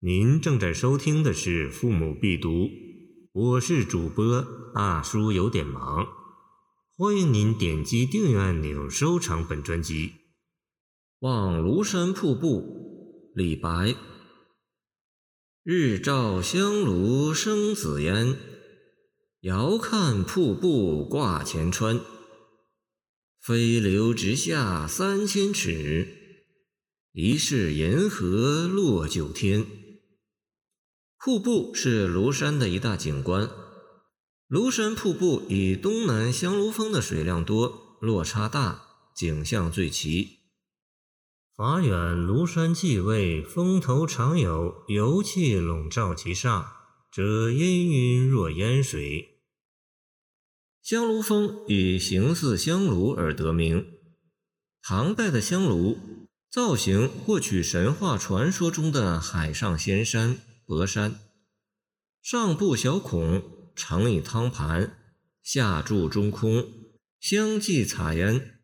您正在收听的是《父母必读》，我是主播大叔，有点忙。欢迎您点击订阅按钮，收藏本专辑。望庐山瀑布，李白。日照香炉生紫烟，遥看瀑布挂前川。飞流直下三千尺，疑是银河落九天。瀑布是庐山的一大景观。庐山瀑布以东南香炉峰的水量多、落差大，景象最奇。法远庐山气味，峰头常有油气笼罩其上，遮阴云若烟水。香炉峰以形似香炉而得名。唐代的香炉造型获取神话传说中的海上仙山。博山上部小孔，盛以汤盘，下注中空，香气擦烟，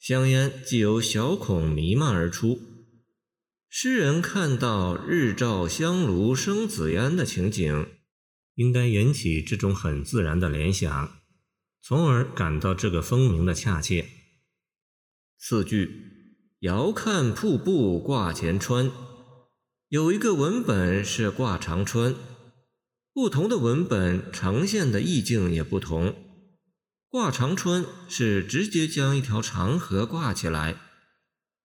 香烟即由小孔弥漫而出。诗人看到日照香炉生紫烟的情景，应该引起这种很自然的联想，从而感到这个风名的恰切。四句：遥看瀑布挂前川。有一个文本是挂长川，不同的文本呈现的意境也不同。挂长川是直接将一条长河挂起来，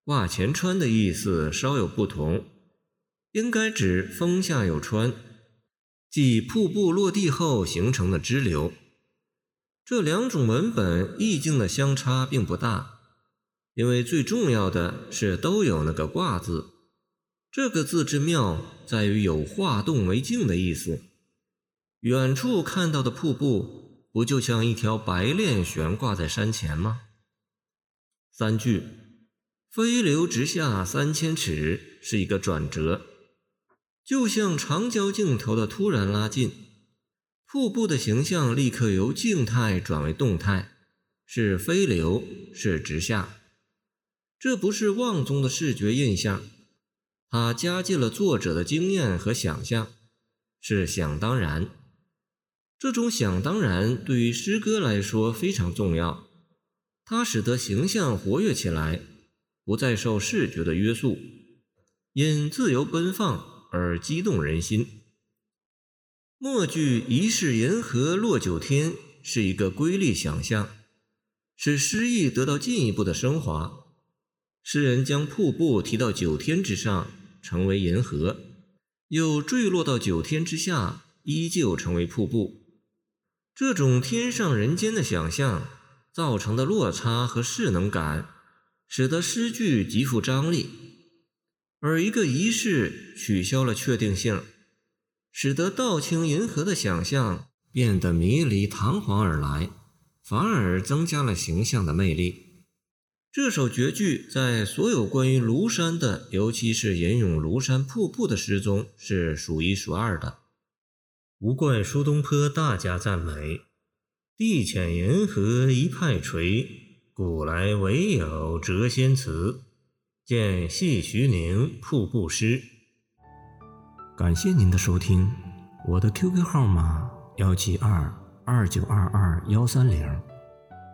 挂前川的意思稍有不同，应该指峰下有川，即瀑布落地后形成的支流。这两种文本意境的相差并不大，因为最重要的是都有那个挂字。这个字之妙在于有化动为静的意思。远处看到的瀑布，不就像一条白链悬挂在山前吗？三句“飞流直下三千尺”是一个转折，就像长焦镜头的突然拉近，瀑布的形象立刻由静态转为动态，是飞流，是直下。这不是望中的视觉印象。他加进了作者的经验和想象，是想当然。这种想当然对于诗歌来说非常重要，它使得形象活跃起来，不再受视觉的约束，因自由奔放而激动人心。末句“疑是银河落九天”是一个瑰丽想象，使诗意得到进一步的升华。诗人将瀑布提到九天之上。成为银河，又坠落到九天之下，依旧成为瀑布。这种天上人间的想象造成的落差和势能感，使得诗句极富张力；而一个仪式取消了确定性，使得道清银河的想象变得迷离堂皇而来，反而增加了形象的魅力。这首绝句在所有关于庐山的，尤其是吟咏庐山瀑布的诗中是数一数二的。无怪苏东坡大加赞美：“地浅银河一派垂，古来唯有谪仙词。”见谢徐宁《瀑布诗》。感谢您的收听，我的 QQ 号码幺七二二九二二幺三零。